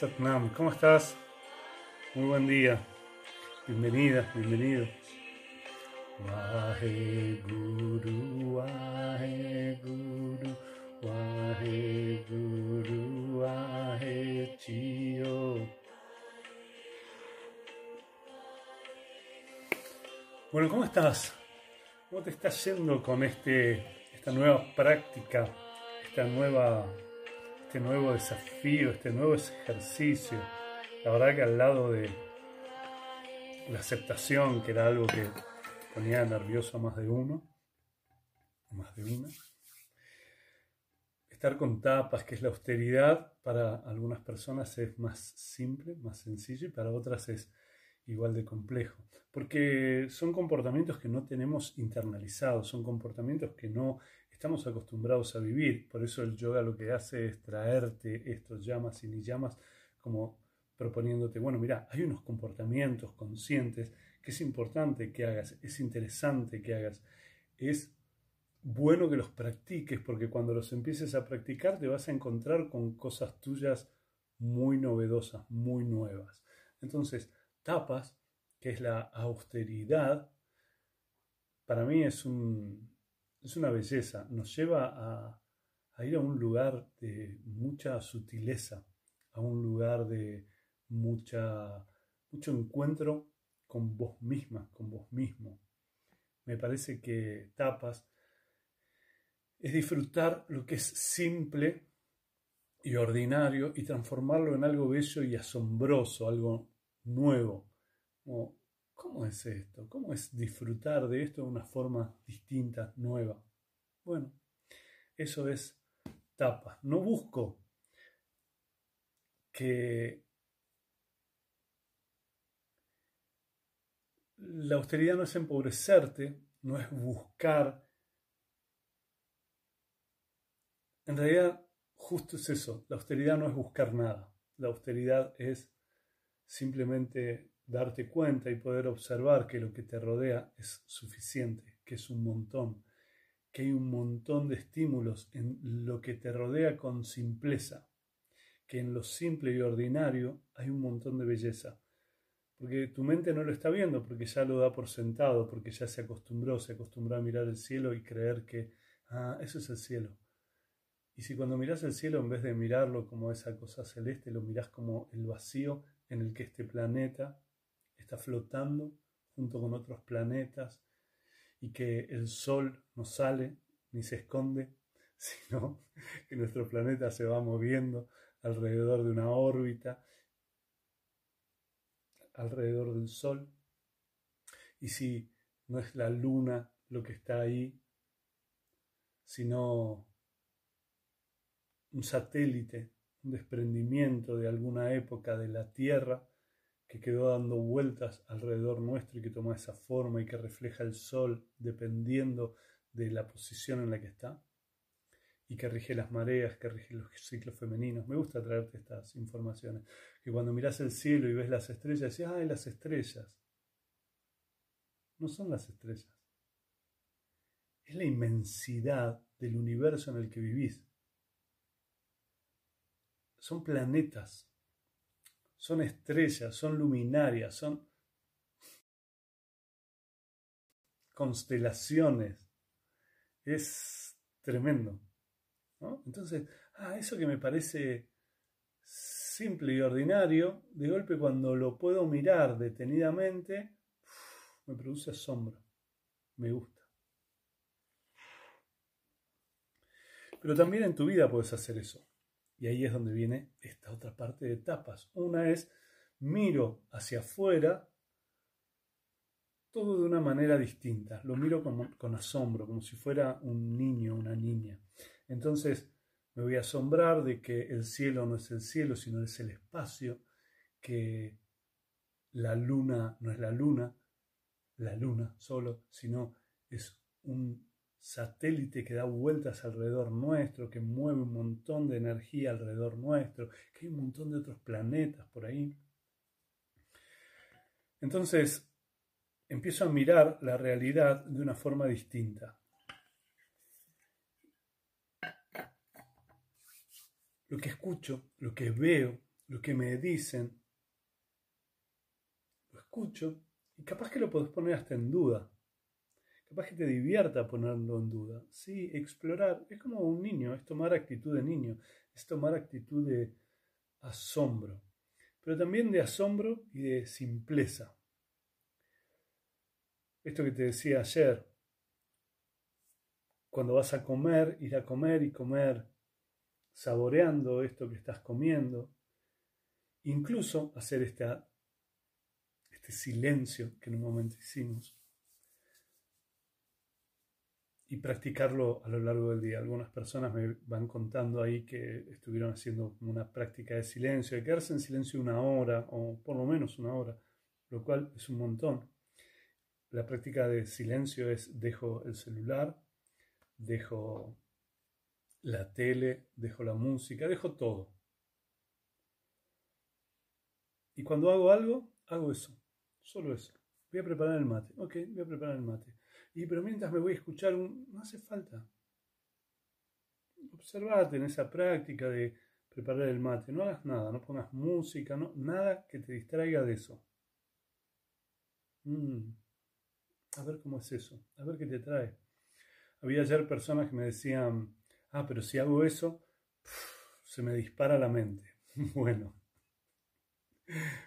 Satnam, ¿cómo estás? Muy buen día. Bienvenida, bienvenido. Wahe Guru, Wahe Guru, Wahe Guru, Wahe Chio. Bueno, ¿cómo estás? ¿Cómo te estás yendo con este, esta nueva práctica, esta nueva este nuevo desafío, este nuevo ejercicio. La verdad que al lado de la aceptación, que era algo que ponía nervioso a más de uno, más de una, estar con tapas, que es la austeridad, para algunas personas es más simple, más sencillo y para otras es igual de complejo. Porque son comportamientos que no tenemos internalizados, son comportamientos que no estamos acostumbrados a vivir. Por eso el yoga lo que hace es traerte estos llamas y ni llamas como proponiéndote, bueno, mira, hay unos comportamientos conscientes que es importante que hagas, es interesante que hagas, es bueno que los practiques porque cuando los empieces a practicar te vas a encontrar con cosas tuyas muy novedosas, muy nuevas. Entonces, tapas, que es la austeridad, para mí es un, es una belleza, nos lleva a, ir a un lugar de mucha sutileza, a un lugar de mucha, mucho encuentro con vos misma, con vos mismo. Me parece que tapas es disfrutar lo que es simple y ordinario y transformarlo en algo bello y asombroso, algo nuevo. ¿Cómo es esto? ¿Cómo es disfrutar de esto de una forma distinta, nueva? Bueno, eso es tapa. No busco que la austeridad no es empobrecerte, no es buscar. En realidad, justo es eso. La austeridad no es buscar nada. La austeridad es simplemente darte cuenta y poder observar que lo que te rodea es suficiente, que es un montón, que hay un montón de estímulos en lo que te rodea con simpleza, que en lo simple y ordinario hay un montón de belleza. Porque tu mente no lo está viendo, porque ya lo da por sentado, porque ya se acostumbró, se acostumbró a mirar el cielo y creer que, ah, eso es el cielo. Y si cuando miras el cielo, en vez de mirarlo como esa cosa celeste, lo miras como el vacío en el que este planeta está flotando junto con otros planetas y que el Sol no sale ni se esconde, sino que nuestro planeta se va moviendo alrededor de una órbita, alrededor del Sol. Y si no es la luna lo que está ahí, sino un satélite, un desprendimiento de alguna época de la Tierra, que quedó dando vueltas alrededor nuestro y que toma esa forma y que refleja el sol dependiendo de la posición en la que está y que rige las mareas, que rige los ciclos femeninos. Me gusta traerte estas informaciones. Que cuando miras el cielo y ves las estrellas, decís, ¡ay, las estrellas! No son las estrellas. Es la inmensidad del universo en el que vivís. Son planetas son estrellas, son luminarias, son constelaciones. Es tremendo. Entonces, ah, eso que me parece simple y ordinario, de golpe cuando lo puedo mirar detenidamente, me produce asombro, me gusta. Pero también en tu vida puedes hacer eso. Y ahí es donde viene esta otra parte de etapas. Una es miro hacia afuera todo de una manera distinta. Lo miro con, con asombro, como si fuera un niño, una niña. Entonces me voy a asombrar de que el cielo no es el cielo, sino es el espacio, que la luna no es la luna, la luna solo, sino es un satélite que da vueltas alrededor nuestro, que mueve un montón de energía alrededor nuestro, que hay un montón de otros planetas por ahí. Entonces, empiezo a mirar la realidad de una forma distinta. Lo que escucho, lo que veo, lo que me dicen, lo escucho y capaz que lo podés poner hasta en duda. Capaz que te divierta ponerlo en duda. Sí, explorar. Es como un niño, es tomar actitud de niño, es tomar actitud de asombro, pero también de asombro y de simpleza. Esto que te decía ayer, cuando vas a comer, ir a comer y comer saboreando esto que estás comiendo, incluso hacer este silencio que en un momento hicimos y practicarlo a lo largo del día. Algunas personas me van contando ahí que estuvieron haciendo una práctica de silencio, de quedarse en silencio una hora o por lo menos una hora, lo cual es un montón. La práctica de silencio es dejo el celular, dejo la tele, dejo la música, dejo todo. Y cuando hago algo, hago eso, solo eso. Voy a preparar el mate. Ok, voy a preparar el mate. Y pero mientras me voy a escuchar un... No hace falta. Observate en esa práctica de preparar el mate. No hagas nada, no pongas música, no, nada que te distraiga de eso. Mm. A ver cómo es eso, a ver qué te trae. Había ayer personas que me decían, ah, pero si hago eso, se me dispara la mente. bueno,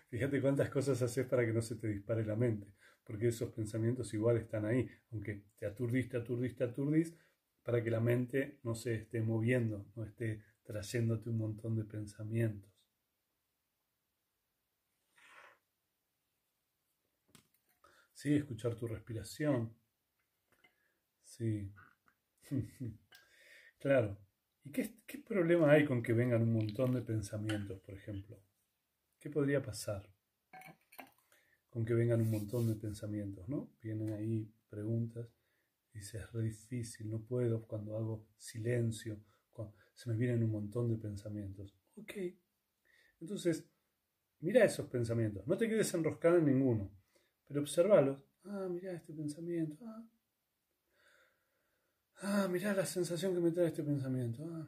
fíjate cuántas cosas haces para que no se te dispare la mente porque esos pensamientos igual están ahí, aunque te aturdiste, aturdiste, aturdís, para que la mente no se esté moviendo, no esté trayéndote un montón de pensamientos. Sí, escuchar tu respiración. Sí. claro. ¿Y qué, qué problema hay con que vengan un montón de pensamientos, por ejemplo? ¿Qué podría pasar? Con que vengan un montón de pensamientos, ¿no? Vienen ahí preguntas, y dices, es difícil, no puedo cuando hago silencio, se me vienen un montón de pensamientos. Ok, entonces, mira esos pensamientos, no te quedes enroscado en ninguno, pero observalos. Ah, mira este pensamiento. Ah, ah mira la sensación que me trae este pensamiento. Ah,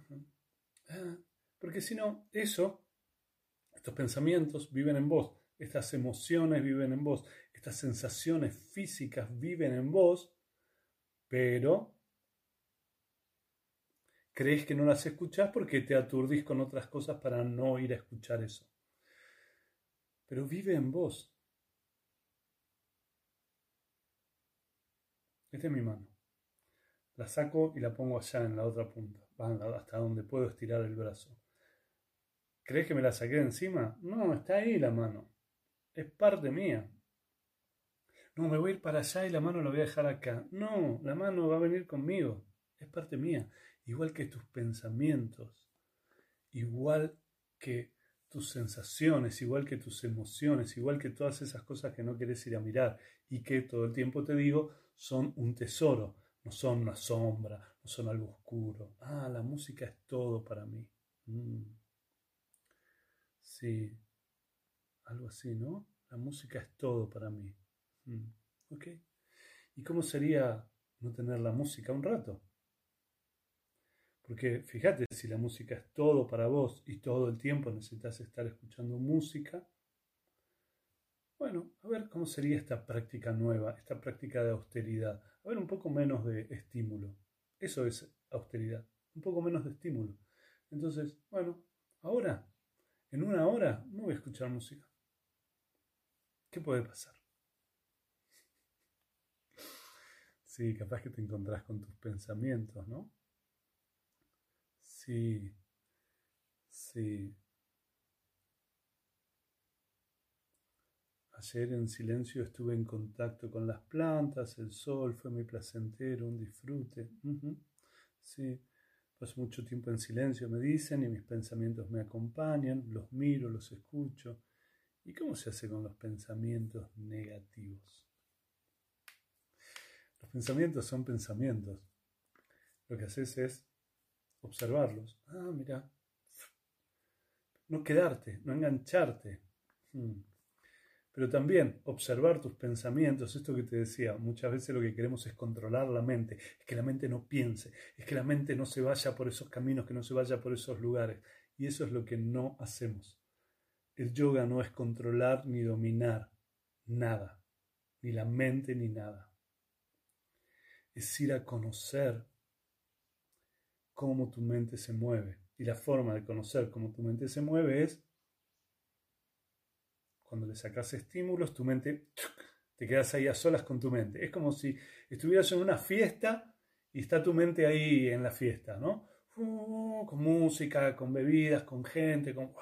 ah. Porque si no, eso, estos pensamientos viven en vos estas emociones viven en vos, estas sensaciones físicas viven en vos, pero crees que no las escuchás porque te aturdís con otras cosas para no ir a escuchar eso. Pero vive en vos. Esta es mi mano. La saco y la pongo allá en la otra punta, hasta donde puedo estirar el brazo. ¿Crees que me la saqué de encima? No, está ahí la mano es parte mía. No, me voy a ir para allá y la mano la voy a dejar acá. No, la mano va a venir conmigo. Es parte mía. Igual que tus pensamientos, igual que tus sensaciones, igual que tus emociones, igual que todas esas cosas que no quieres ir a mirar y que todo el tiempo te digo son un tesoro, no son una sombra, no son algo oscuro. Ah, la música es todo para mí. Mm. Sí, algo así, ¿no? La música es todo para mí. Mm, ¿Ok? ¿Y cómo sería no tener la música un rato? Porque fíjate, si la música es todo para vos y todo el tiempo necesitas estar escuchando música, bueno, a ver cómo sería esta práctica nueva, esta práctica de austeridad. A ver, un poco menos de estímulo. Eso es austeridad, un poco menos de estímulo. Entonces, bueno, ahora, en una hora, no voy a escuchar música. ¿Qué puede pasar? Sí, capaz que te encontrás con tus pensamientos, ¿no? Sí, sí. Ayer en silencio estuve en contacto con las plantas, el sol fue muy placentero, un disfrute. Sí, paso mucho tiempo en silencio, me dicen, y mis pensamientos me acompañan, los miro, los escucho. ¿Y cómo se hace con los pensamientos negativos? Los pensamientos son pensamientos. Lo que haces es observarlos. Ah, mira. No quedarte, no engancharte. Hmm. Pero también observar tus pensamientos, esto que te decía, muchas veces lo que queremos es controlar la mente, es que la mente no piense, es que la mente no se vaya por esos caminos, que no se vaya por esos lugares. Y eso es lo que no hacemos. El yoga no es controlar ni dominar nada, ni la mente ni nada. Es ir a conocer cómo tu mente se mueve. Y la forma de conocer cómo tu mente se mueve es cuando le sacas estímulos, tu mente te quedas ahí a solas con tu mente. Es como si estuvieras en una fiesta y está tu mente ahí en la fiesta, ¿no? Uh, con música, con bebidas, con gente, con...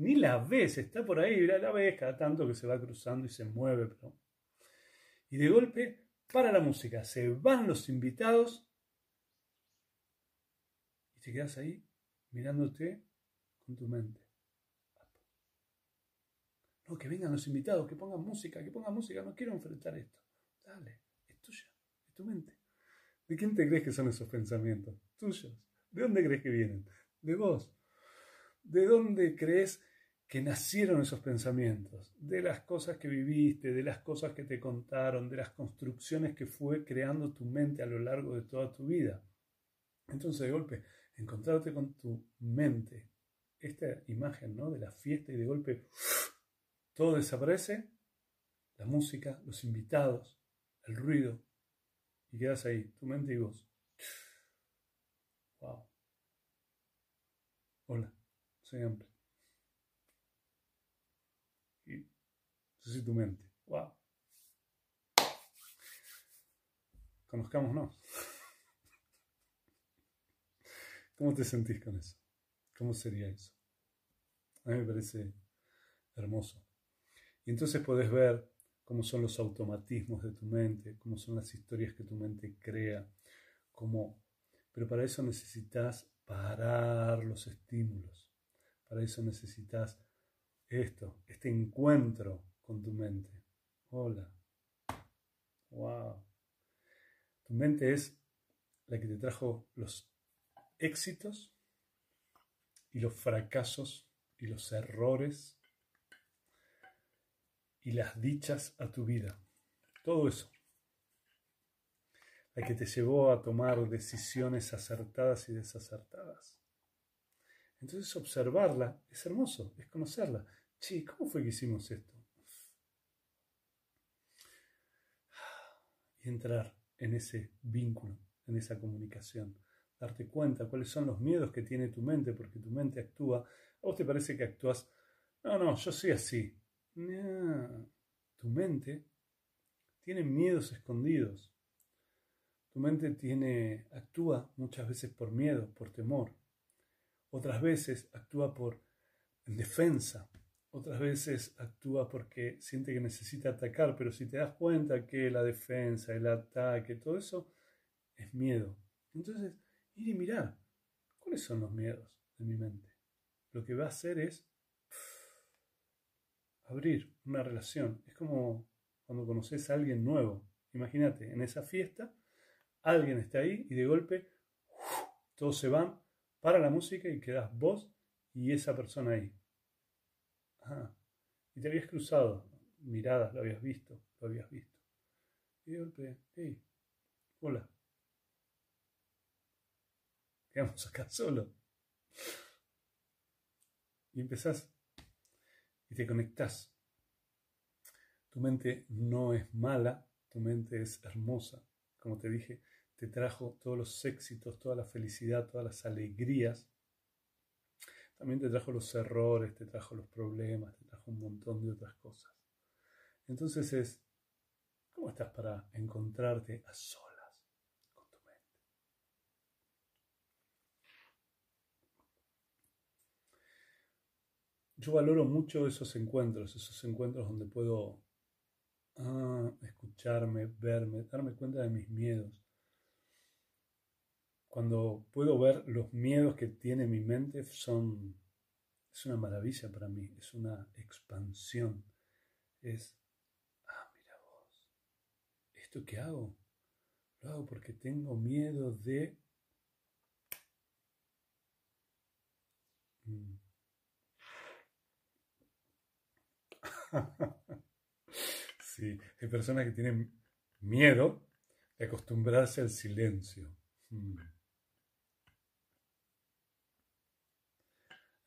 Ni la ves, está por ahí, la ves cada tanto que se va cruzando y se mueve. Y de golpe, para la música, se van los invitados y te quedas ahí mirándote con tu mente. No, que vengan los invitados, que pongan música, que pongan música, no quiero enfrentar esto. Dale, es tuya, es tu mente. ¿De quién te crees que son esos pensamientos? Tuyos. ¿De dónde crees que vienen? De vos. ¿De dónde crees que nacieron esos pensamientos? De las cosas que viviste, de las cosas que te contaron, de las construcciones que fue creando tu mente a lo largo de toda tu vida. Entonces, de golpe, encontrarte con tu mente, esta imagen ¿no? de la fiesta y de golpe todo desaparece, la música, los invitados, el ruido, y quedas ahí, tu mente y vos. Wow. Hola, soy Ample. Y yo soy tu mente. Wow. Conozcámonos. ¿Cómo te sentís con eso? ¿Cómo sería eso? A mí me parece hermoso. Y entonces podés ver cómo son los automatismos de tu mente, cómo son las historias que tu mente crea, cómo... Pero para eso necesitas parar los estímulos. Para eso necesitas esto, este encuentro con tu mente. Hola. Wow. Tu mente es la que te trajo los éxitos y los fracasos y los errores y las dichas a tu vida. Todo eso. La que te llevó a tomar decisiones acertadas y desacertadas. Entonces observarla es hermoso, es conocerla. Che, ¿cómo fue que hicimos esto? Y entrar en ese vínculo, en esa comunicación. Darte cuenta cuáles son los miedos que tiene tu mente, porque tu mente actúa. ¿A vos te parece que actúas? No, no, yo soy así tu mente tiene miedos escondidos. Tu mente tiene, actúa muchas veces por miedo, por temor. Otras veces actúa por defensa. Otras veces actúa porque siente que necesita atacar, pero si te das cuenta que la defensa, el ataque, todo eso es miedo. Entonces, ir y mirar cuáles son los miedos de mi mente. Lo que va a hacer es abrir una relación. Es como cuando conoces a alguien nuevo. Imagínate, en esa fiesta, alguien está ahí y de golpe todos se van, para la música y quedas vos y esa persona ahí. Y te habías cruzado, miradas, lo habías visto, lo habías visto. Y golpe, hey, hola. Quedamos acá solo. Y empezás y te conectas. Tu mente no es mala, tu mente es hermosa. Como te dije, te trajo todos los éxitos, toda la felicidad, todas las alegrías. También te trajo los errores, te trajo los problemas, te trajo un montón de otras cosas. Entonces es, ¿cómo estás para encontrarte a solas? yo valoro mucho esos encuentros, esos encuentros donde puedo ah, escucharme, verme, darme cuenta de mis miedos. Cuando puedo ver los miedos que tiene mi mente, son, es una maravilla para mí, es una expansión. Es, ah, mira vos, ¿esto qué hago? Lo hago porque tengo miedo de... Mm, sí, hay personas que tienen miedo de acostumbrarse al silencio. Hmm.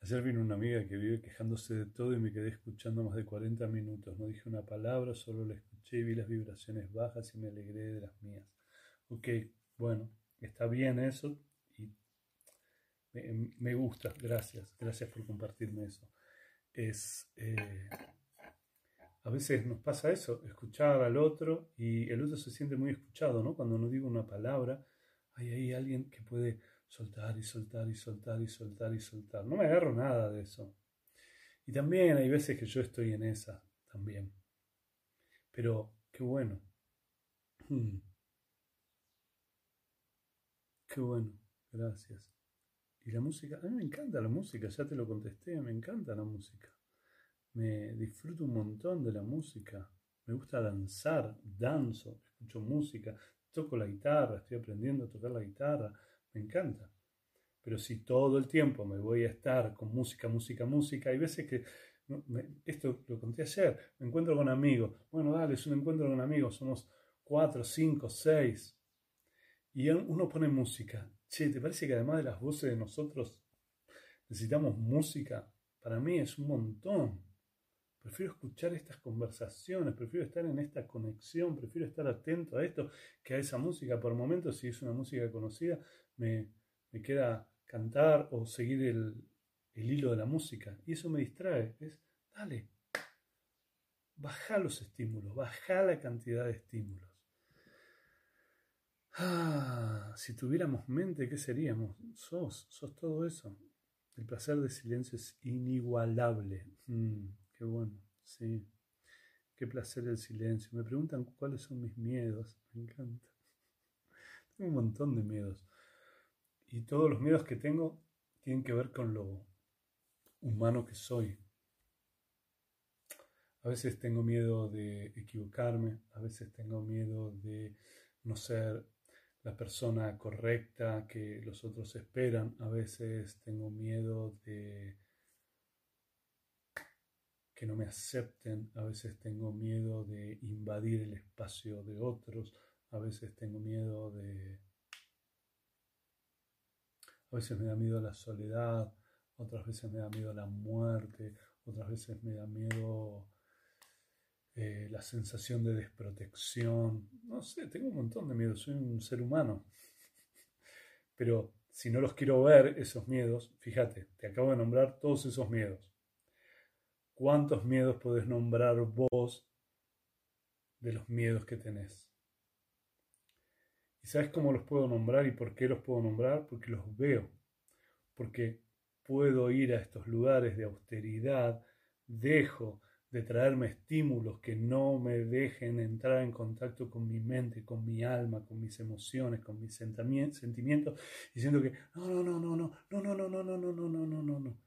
Ayer vino una amiga que vive quejándose de todo y me quedé escuchando más de 40 minutos. No dije una palabra, solo la escuché y vi las vibraciones bajas y me alegré de las mías. Ok, bueno, está bien eso y me, gusta, gracias, gracias por compartirme eso. Es, eh, a veces nos pasa eso, escuchar al otro y el otro se siente muy escuchado, ¿no? Cuando no digo una palabra, hay ahí alguien que puede soltar y soltar y soltar y soltar y soltar. No me agarro nada de eso. Y también hay veces que yo estoy en esa también. Pero qué bueno. Hmm. Qué bueno, gracias. Y la música, a mí me encanta la música, ya te lo contesté, me encanta la música. Me disfruto un montón de la música. Me gusta danzar, danzo, escucho música, toco la guitarra, estoy aprendiendo a tocar la guitarra me encanta. Pero si todo el tiempo me voy a estar con música, música, música, hay veces que, esto lo conté ayer, me encuentro con amigos, bueno, dale, es un encuentro con amigos, somos cuatro, cinco, seis, y uno pone música. Che, ¿te parece que además de las voces de nosotros necesitamos música? Para mí es un montón. Prefiero escuchar estas conversaciones, prefiero estar en esta conexión, prefiero estar atento a esto que a esa música. Por momentos, si es una música conocida, me, queda cantar o seguir el, hilo de la música. Y eso me distrae. Es, dale, baja los estímulos, baja la cantidad de estímulos. Ah, si tuviéramos mente, ¿qué seríamos? Sos, sos todo eso. El placer del silencio es inigualable. Mm, qué bueno, sí. Qué placer el silencio. Me preguntan cuáles son mis miedos. Me encanta. Tengo un montón de miedos. Y todos los miedos que tengo tienen que ver con lo humano que soy. A veces tengo miedo de equivocarme, a veces tengo miedo de no ser la persona correcta que los otros esperan, a veces tengo miedo de que no me acepten, a veces tengo miedo de invadir el espacio de otros, a veces tengo miedo de a veces me da miedo la soledad, otras veces me da miedo la muerte, otras veces me da miedo eh, la sensación de desprotección. No sé, tengo un montón de miedos, soy un ser humano. Pero si no los quiero ver, esos miedos, fíjate, te acabo de nombrar todos esos miedos. ¿Cuántos miedos podés nombrar vos de los miedos que tenés? ¿Y sabes cómo los puedo nombrar y por qué los puedo nombrar? Porque los veo, porque puedo ir a estos lugares de austeridad, dejo de traerme estímulos que no me dejen entrar en contacto con mi mente, con mi alma, con mis emociones, con mis sentimientos, diciendo que no, no, no, no, no, no, no, no, no, no, no, no, no, no, no, no.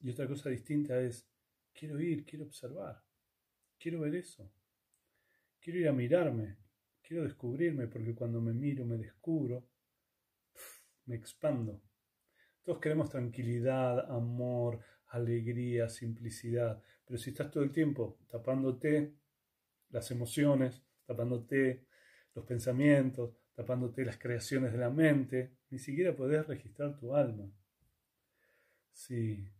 Y otra cosa distinta es, quiero ir, quiero observar, quiero ver eso, quiero ir a mirarme, Quiero descubrirme porque cuando me miro, me descubro, me expando. Todos queremos tranquilidad, amor, alegría, simplicidad, pero si estás todo el tiempo tapándote las emociones, tapándote los pensamientos, tapándote las creaciones de la mente, ni siquiera podés registrar tu alma. Sí,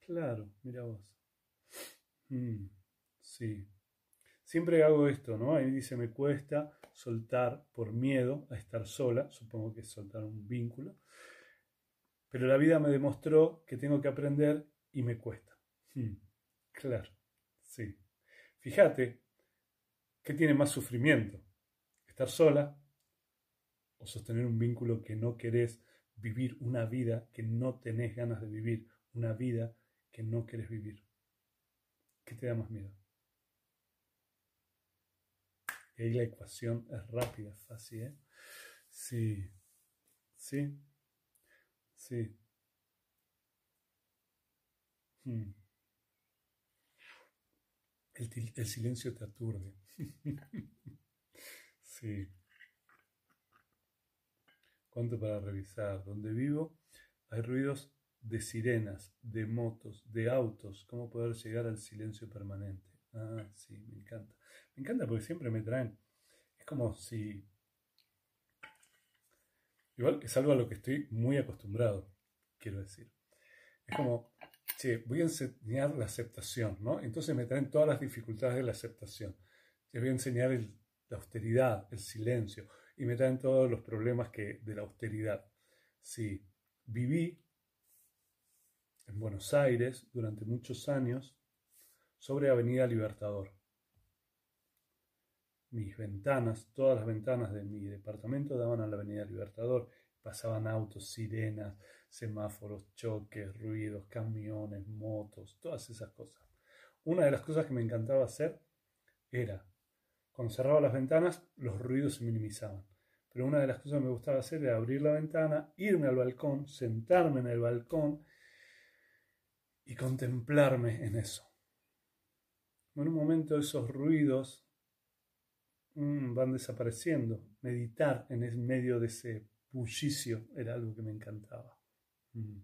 claro, mira vos. Mm, sí. Siempre hago esto, ¿no? Ahí dice, me cuesta soltar por miedo a estar sola, supongo que es soltar un vínculo, pero la vida me demostró que tengo que aprender y me cuesta. Hmm, claro, sí. Fíjate, ¿qué tiene más sufrimiento? ¿Estar sola o sostener un vínculo que no querés vivir una vida que no tenés ganas de vivir, una vida que no querés vivir? ¿Qué te da más miedo? Ahí la ecuación es rápida, fácil, ¿eh? Sí, sí, sí. Hmm. El, el, silencio te aturde. sí. ¿Cuánto para revisar? Donde vivo hay ruidos de sirenas, de motos, de autos. ¿Cómo poder llegar al silencio permanente? Ah, sí, me encanta. Me encanta porque siempre me traen. Es como si. Igual es algo a lo que estoy muy acostumbrado. quiero decir. Es como, che, voy a enseñar la aceptación, ¿no? Entonces me traen todas las dificultades de la aceptación. Te voy a enseñar la austeridad, el silencio, y me traen todos los problemas que, de la austeridad. Sí, viví en Buenos Aires durante muchos años sobre Avenida Libertador. Mis ventanas, todas las ventanas de mi departamento daban a la Avenida Libertador. Pasaban autos, sirenas, semáforos, choques, ruidos, camiones, motos, todas esas cosas. Una de las cosas que me encantaba hacer era, cuando cerraba las ventanas, los ruidos se minimizaban. Pero una de las cosas que me gustaba hacer era abrir la ventana, irme al balcón, sentarme en el balcón y contemplarme en eso. En un momento esos ruidos mm, van desapareciendo. Meditar en medio de ese bullicio era algo que me encantaba. Mm.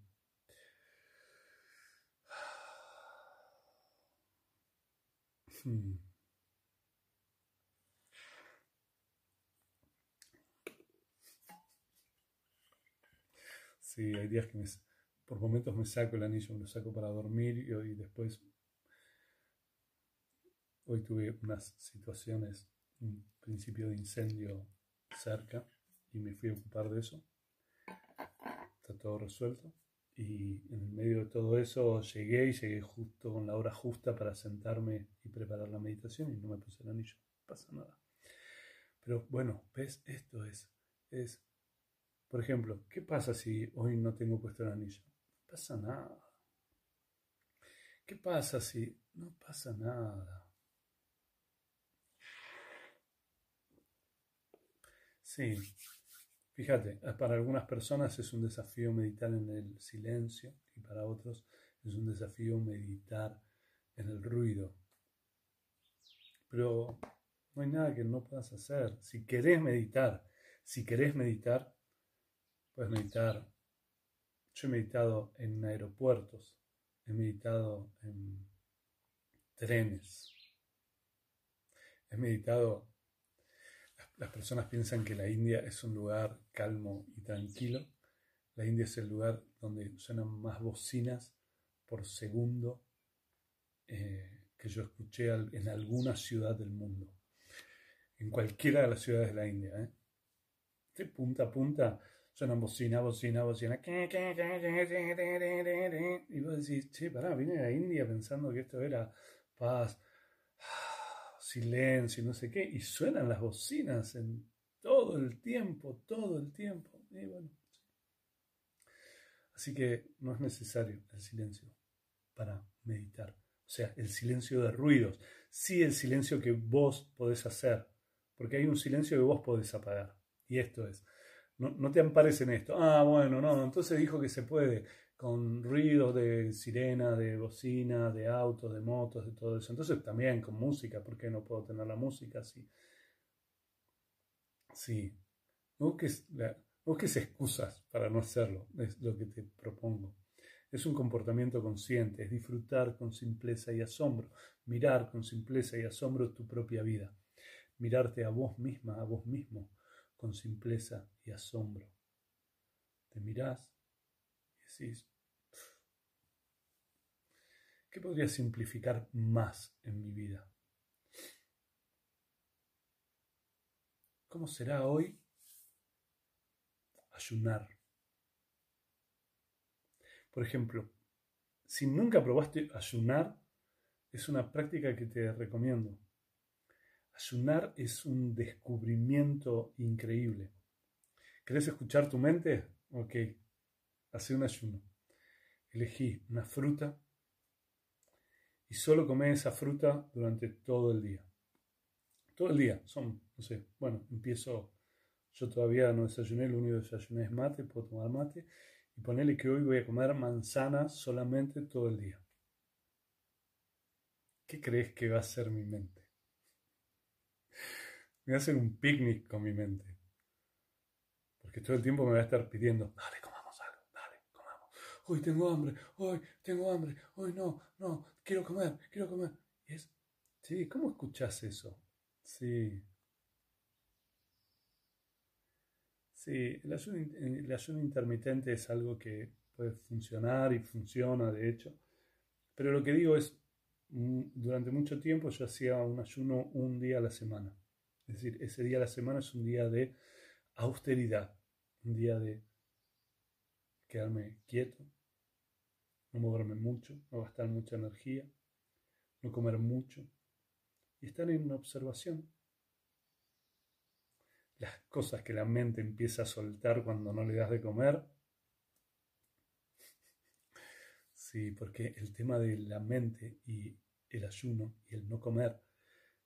Hmm. Sí, hay días que por momentos me saco el anillo, me lo saco para dormir y después hoy tuve unas situaciones, un principio de incendio cerca y me fui a ocupar de eso. Está todo resuelto. Y en medio de todo eso llegué y llegué justo con la hora justa para sentarme y preparar la meditación y no me puse el anillo. No pasa nada. Pero bueno, ves, esto es, es, por ejemplo, ¿qué pasa si hoy no tengo puesto el anillo? No pasa nada. ¿Qué pasa si no pasa nada? Sí, Fíjate, eh, para algunas personas es un desafío meditar en el silencio y para otros es un desafío meditar en el ruido. Pero no hay nada que no puedas hacer. Si querés meditar, si querés meditar, puedes meditar. Yo he meditado en aeropuertos, he meditado en trenes, he meditado las personas piensan que la India es un lugar calmo y tranquilo. La India es el lugar donde suenan más bocinas por segundo eh, que yo escuché en alguna ciudad del mundo. En cualquiera de las ciudades de la India. ¿eh? De punta a punta suenan bocina, bocina, bocina. Y vos decís, che, pará, vine a la India pensando que esto era paz silencio, no sé qué, y suenan las bocinas en todo el tiempo, todo el tiempo. Así que no es necesario el silencio para meditar. O sea, el silencio de ruidos. Sí el silencio que vos podés hacer. Porque hay un silencio que vos podés apagar. Y esto es. No, no te ampares en esto. Ah, bueno, no. Entonces dijo que se puede con ruidos de sirena, de bocina, de autos, de motos, de todo eso. Entonces también con música, ¿por qué no puedo tener la música así? Sí, no busques, busques excusas para no hacerlo, es lo que te propongo. Es un comportamiento consciente, es disfrutar con simpleza y asombro, mirar con simpleza y asombro tu propia vida, mirarte a vos misma, a vos mismo, con simpleza y asombro. Te mirás decís, ¿qué podría simplificar más en mi vida? ¿Cómo será hoy ayunar? Por ejemplo, si nunca probaste ayunar, es una práctica que te recomiendo. Ayunar es un descubrimiento increíble. ¿Querés escuchar tu mente? Ok, hace un ayuno. Elegí una fruta y solo comé esa fruta durante todo el día. Todo el día, son, no sé, bueno, empiezo, yo todavía no desayuné, lo único que desayuné es mate, puedo tomar mate, y ponerle que hoy voy a comer manzana solamente todo el día. ¿Qué crees que va a ser mi mente? Me va a hacer un picnic con mi mente. Porque todo el tiempo me va a estar pidiendo, dale, hoy tengo hambre, hoy tengo hambre, hoy no, no, quiero comer, quiero comer. es, sí, ¿cómo escuchas eso? Sí. Sí, el ayuno, intermitente es algo que puede funcionar y funciona de hecho. Pero lo que digo es, mm, durante mucho tiempo yo hacía un ayuno un día a la semana. Es decir, ese día a la semana es un día de austeridad, un día de quedarme quieto, no moverme mucho, no gastar mucha energía, no comer mucho y estar en observación. Las cosas que la mente empieza a soltar cuando no le das de comer. Sí, porque el tema de la mente y el ayuno y el no comer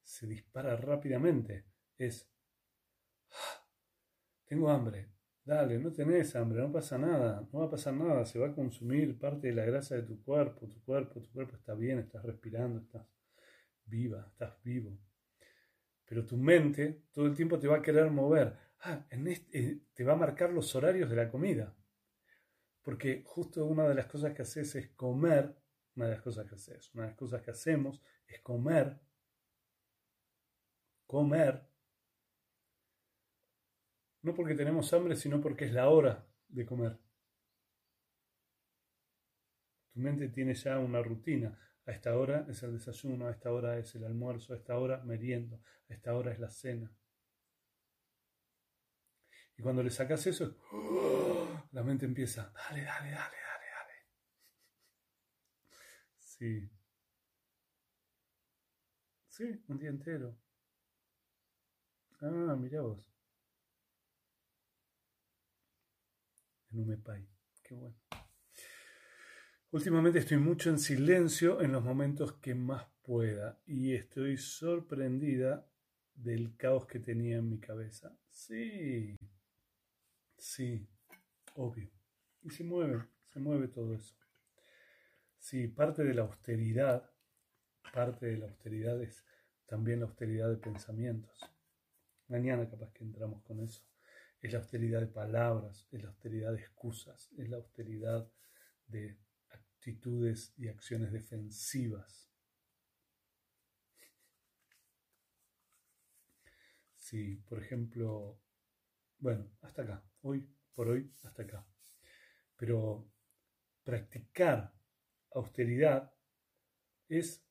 se dispara rápidamente. Es, ah, tengo hambre, Dale, no tenés hambre, no pasa nada, no va a pasar nada, se va a consumir parte de la grasa de tu cuerpo, tu cuerpo, tu cuerpo está bien, estás respirando, estás viva, estás vivo. Pero tu mente todo el tiempo te va a querer mover. Ah, en este, te va a marcar los horarios de la comida. Porque justo una de las cosas que haces es comer, una de las cosas que haces, una de las cosas que hacemos es comer, comer no porque tenemos hambre, sino porque es la hora de comer. Tu mente tiene ya una rutina. A esta hora es el desayuno, a esta hora es el almuerzo, a esta hora meriendo, a esta hora es la cena. Y cuando le sacas eso, la mente empieza, dale, dale, dale, dale, dale. Sí. Sí, un día entero. Ah, mira vos. En Umepay. Qué bueno. Últimamente estoy mucho en silencio en los momentos que más pueda y estoy sorprendida del caos que tenía en mi cabeza. Sí, sí, obvio. Y se mueve, se mueve todo eso. Sí, parte de la austeridad, parte de la austeridad es también la austeridad de pensamientos. Mañana capaz que entramos con eso es la austeridad de palabras, es la austeridad de excusas, es la austeridad de actitudes y acciones defensivas. Sí, por ejemplo, bueno, hasta acá, hoy por hoy, hasta acá. Pero practicar austeridad es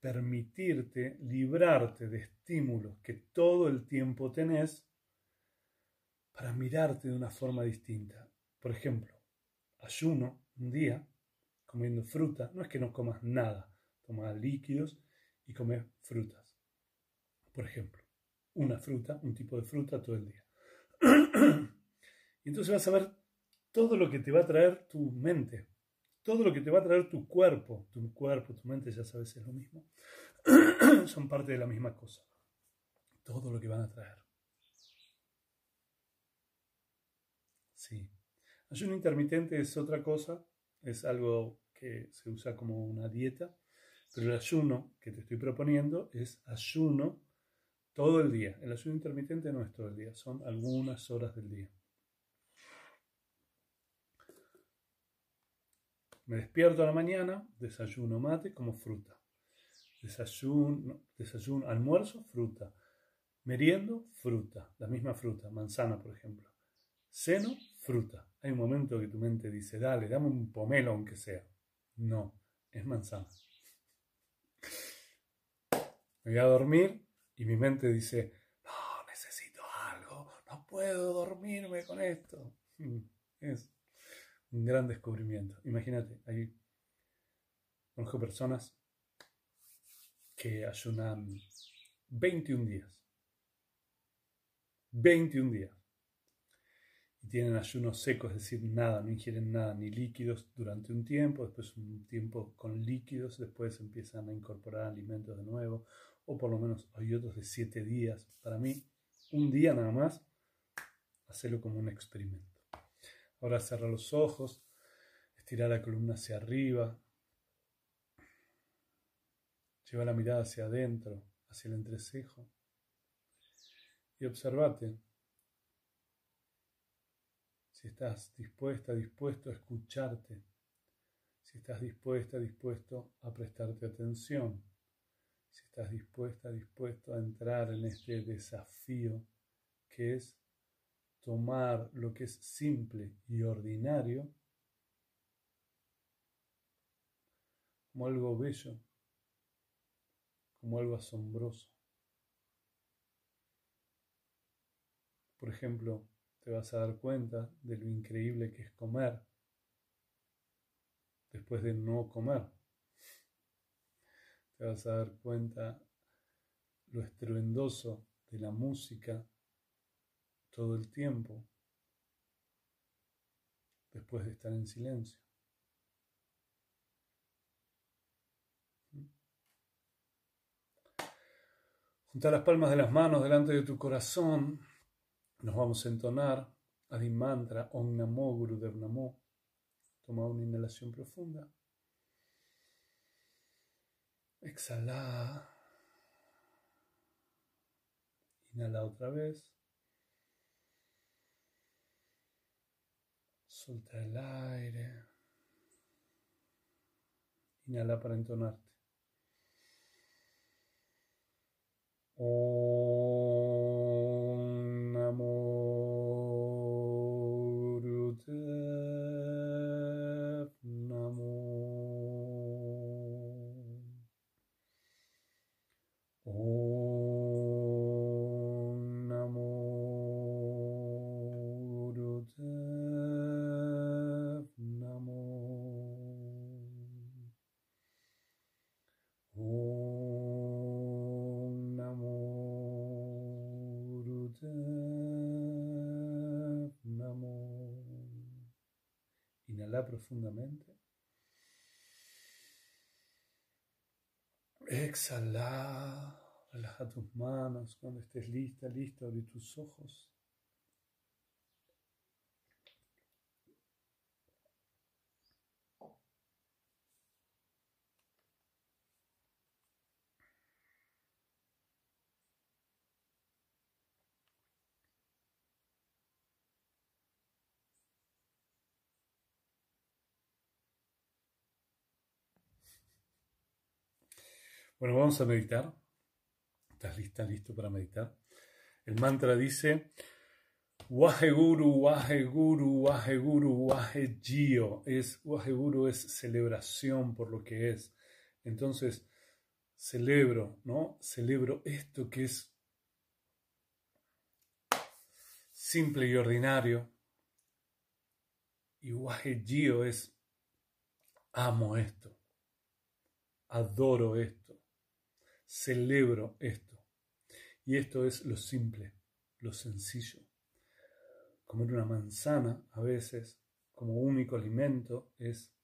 permitirte librarte de estímulos que todo el tiempo tenés para mirarte de una forma distinta. Por ejemplo, ayuno un día comiendo fruta, no es que no comas nada, tomas líquidos y comes frutas. Por ejemplo, una fruta, un tipo de fruta todo el día. y entonces vas a ver todo lo que te va a traer tu mente, todo lo que te va a traer tu cuerpo, tu cuerpo, tu mente, ya sabes, es lo mismo, son parte de la misma cosa. Todo lo que van a traer. Sí. Ayuno intermitente es otra cosa, es algo que se usa como una dieta, pero el ayuno que te estoy proponiendo es ayuno todo el día. El ayuno intermitente no es todo el día, son algunas horas del día. Me despierto a la mañana, desayuno mate como fruta. Desayuno, desayuno, almuerzo, fruta. Meriendo, fruta. La misma fruta, manzana, por ejemplo. Seno, fruta. Hay un momento que tu mente dice, dale, dame un pomelo aunque sea. No, es manzana. Me voy a dormir y mi mente dice, no, necesito algo, no puedo dormirme con esto. Es un gran descubrimiento. Imagínate, hay, conozco personas que ayunan 21 días. 21 días. Y tienen ayunos secos, es decir, nada, no ingieren nada, ni líquidos durante un tiempo, después un tiempo con líquidos, después empiezan a incorporar alimentos de nuevo, o por lo menos hay otros de 7 días. Para mí, un día nada más, hacerlo como un experimento. Ahora cerra los ojos, estira la columna hacia arriba, lleva la mirada hacia adentro, hacia el entrecejo y observate si estás dispuesta, dispuesto a escucharte, si estás dispuesta, dispuesto a prestarte atención, si estás dispuesta, dispuesto a entrar en este desafío que es tomar lo que es simple y ordinario como algo bello, como algo asombroso. Por ejemplo, te vas a dar cuenta de lo increíble que es comer después de no comer. Te vas a dar cuenta lo estruendoso de la música todo el tiempo después de estar en silencio. Junta las palmas de las manos delante de tu corazón. Nos vamos a entonar Adi Mantra Om Namo Gurudev Namo. Toma una inhalación profunda. Exhala. Inhala otra vez. Solta el aire. Inhala para entonarte. Om Cuando estés lista, listo, abrí tus ojos. Bueno, vamos a meditar. ¿Estás lista, listo para meditar? El mantra dice, Waheguru, Waheguru, Waheguru, Wahegio. Es, Waheguru es celebración por lo que es. Entonces, celebro, ¿no? Celebro esto que es simple y ordinario. Y Wahegio es, amo esto, adoro esto celebro esto. Y esto es lo simple, lo sencillo. Comer una manzana a veces como único alimento es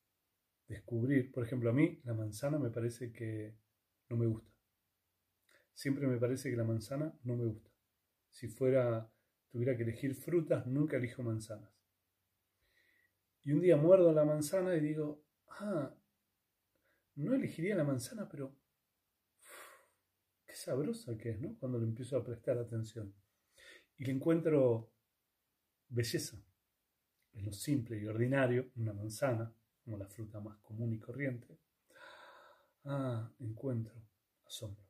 descubrir, por ejemplo, a mí la manzana me parece que no me gusta. Siempre me parece que la manzana no me gusta. Si fuera, tuviera que elegir frutas, nunca elijo manzanas. Y un día muerdo la manzana y digo, ah, no elegiría la manzana, pero sabrosa que es, ¿no? Cuando le empiezo a prestar atención. Y le encuentro belleza en lo simple y ordinario, una manzana, como la fruta más común y corriente. Ah, encuentro asombro.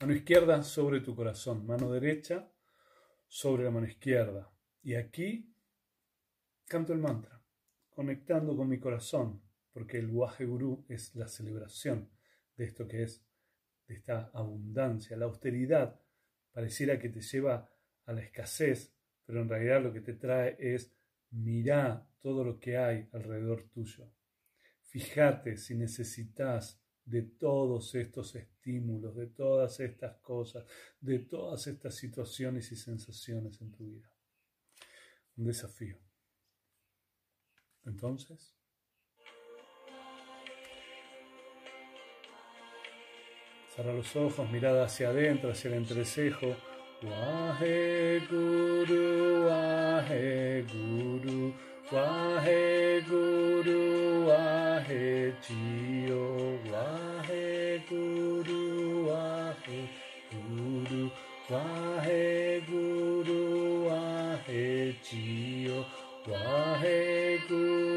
Mano izquierda sobre tu corazón, mano derecha sobre la mano izquierda. Y aquí canto el mantra, conectando con mi corazón, porque el Waje Guru es la celebración de esto que es esta abundancia. La austeridad pareciera que te lleva a la escasez, pero en realidad lo que te trae es mirar todo lo que hay alrededor tuyo. Fíjate si necesitas de todos estos estímulos, de todas estas cosas, de todas estas situaciones y sensaciones en tu vida. Un desafío. Entonces, Cerra los ojos, mirada hacia adentro, hacia el entrecejo. Wahe Guru, Wahe Guru, Wahe Guru, Wahe Chio, Wahe Guru, Wahe Guru, Wahe Guru, Wahe Chio, Wahe Guru,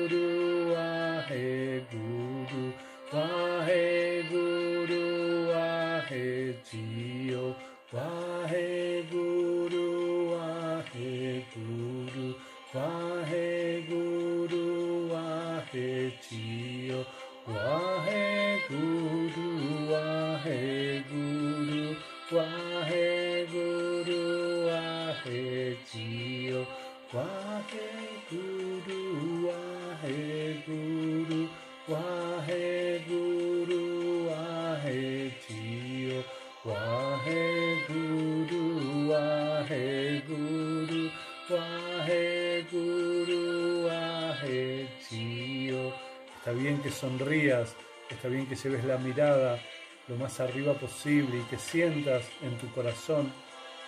sonrías, está bien que lleves la mirada lo más arriba posible y que sientas en tu corazón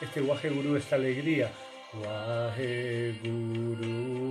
este Guaje Gurú, esta alegría. Guaje Gurú.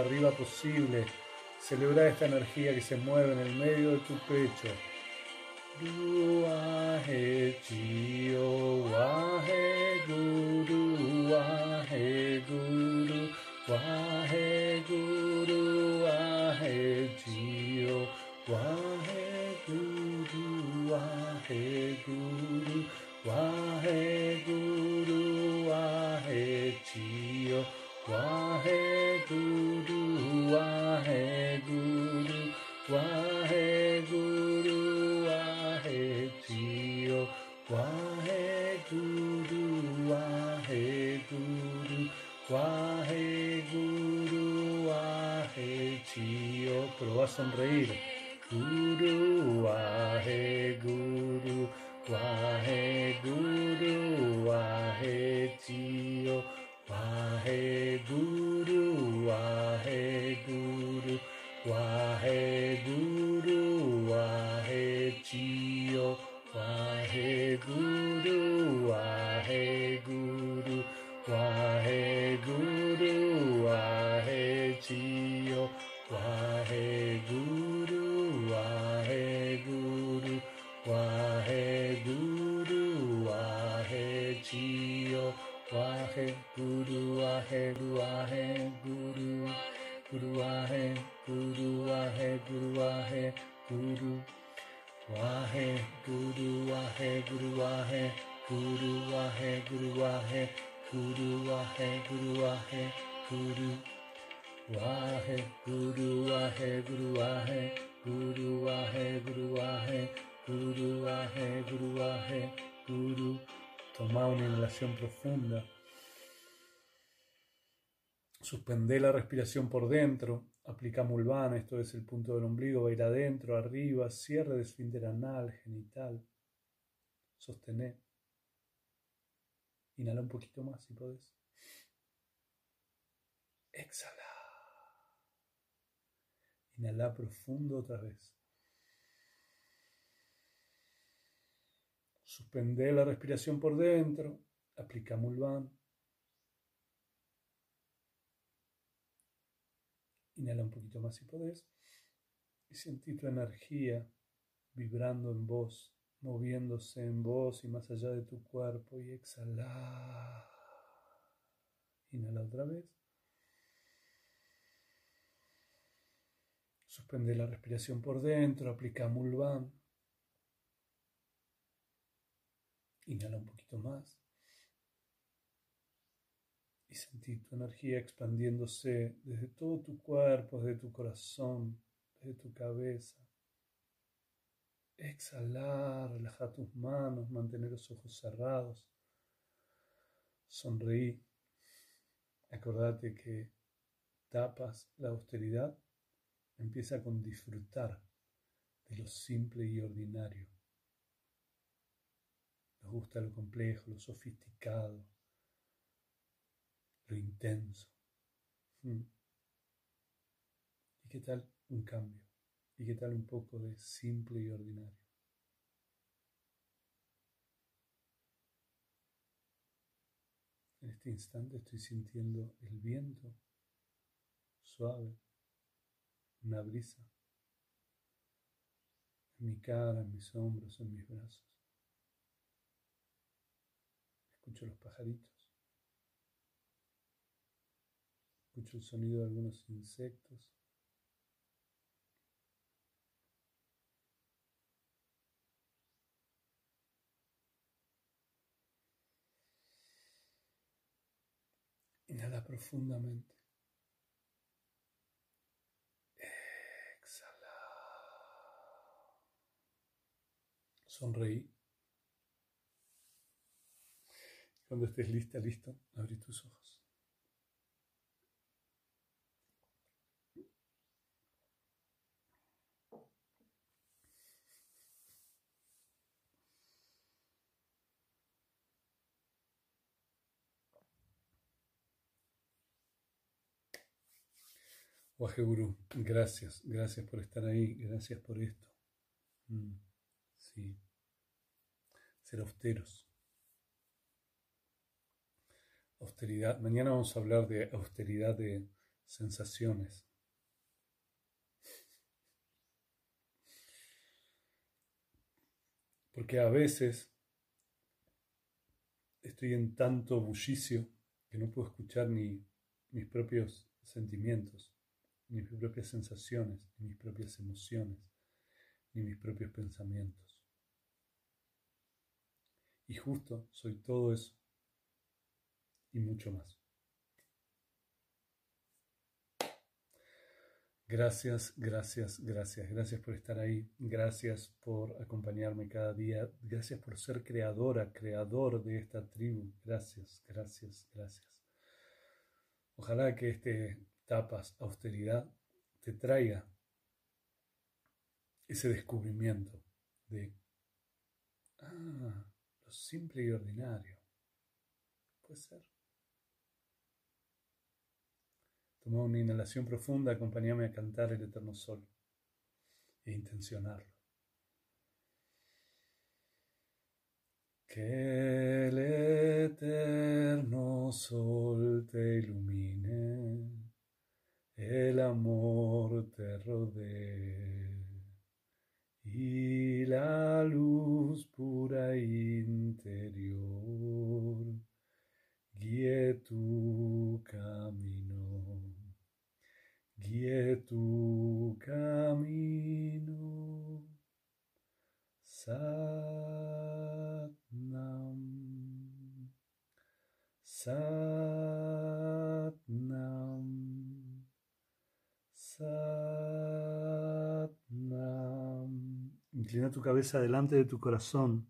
arriba posible. Celebra esta energía que se mueve en el medio de tu pecho. sonreír. profunda. Suspende la respiración por dentro, aplica mulvana, esto es el punto del ombligo, va a ir adentro, arriba, cierre de esfínter anal, genital. Sostener. Inhala un poquito más si podés. Exhala. Inhala profundo otra vez. Suspende la respiración por dentro aplicamos el inhala un poquito más si podés y sentí tu energía vibrando en vos, moviéndose en vos y más allá de tu cuerpo y exhala. Inhala otra vez. Suspende la respiración por dentro, aplica Mulvan. Inhala un poquito más. Sentí tu energía expandiéndose desde todo tu cuerpo, desde tu corazón, desde tu cabeza. Exhalar, relaja tus manos, mantener los ojos cerrados. Sonreí. Acordate que tapas la austeridad. Empieza con disfrutar de lo simple y ordinario. Nos gusta lo complejo, lo sofisticado, lo intenso. Hmm. ¿Y qué tal un cambio? ¿Y qué tal un poco de simple y ordinario? En este instante estoy sintiendo el viento suave, una brisa en mi cara, en mis hombros, en mis brazos. Escucho los pajaritos. Escucho el sonido de algunos insectos. Inhala profundamente. Exhala. Sonreí. Cuando estés lista, listo, abrí tus ojos. Guru, gracias, gracias por estar ahí, gracias por esto. Mm, sí, ser austeros. Austeridad. Mañana vamos a hablar de austeridad de sensaciones. Porque a veces estoy en tanto bullicio que no puedo escuchar ni mis propios sentimientos ni mis propias sensaciones, ni mis propias emociones, ni mis propios pensamientos. Y justo soy todo eso y mucho más. Gracias, gracias, gracias. Gracias por estar ahí. Gracias por acompañarme cada día. Gracias por ser creadora, creador de esta tribu. Gracias, gracias, gracias. Ojalá que este tapas, austeridad, te traiga ese descubrimiento de, ah, lo simple y ordinario. Puede ser. Toma una inhalación profunda, acompáñame a cantar el eterno sol e intencionarlo. Que el eterno sol te ilumine el amor te rodee y la luz pura interior guíe tu camino, guíe tu camino. Satnam, Satnam. Inclina tu cabeza delante de tu corazón.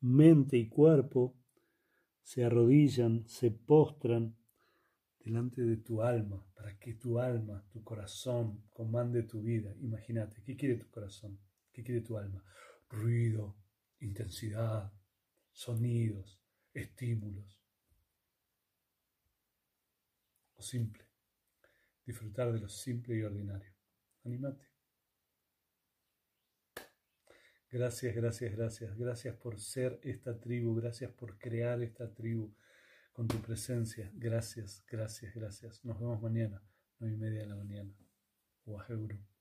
Mente y cuerpo se arrodillan, se postran delante de tu alma, para que tu alma, tu corazón, comande tu vida. Imagínate, ¿qué quiere tu corazón? ¿Qué quiere tu alma? Ruido, intensidad, sonidos, estímulos. O simple disfrutar de lo simple y ordinario. Anímate. Gracias, gracias, gracias. Gracias por ser esta tribu. Gracias por crear esta tribu con tu presencia. Gracias, gracias, gracias. Nos vemos mañana, nueve y media de la mañana. Waheguru.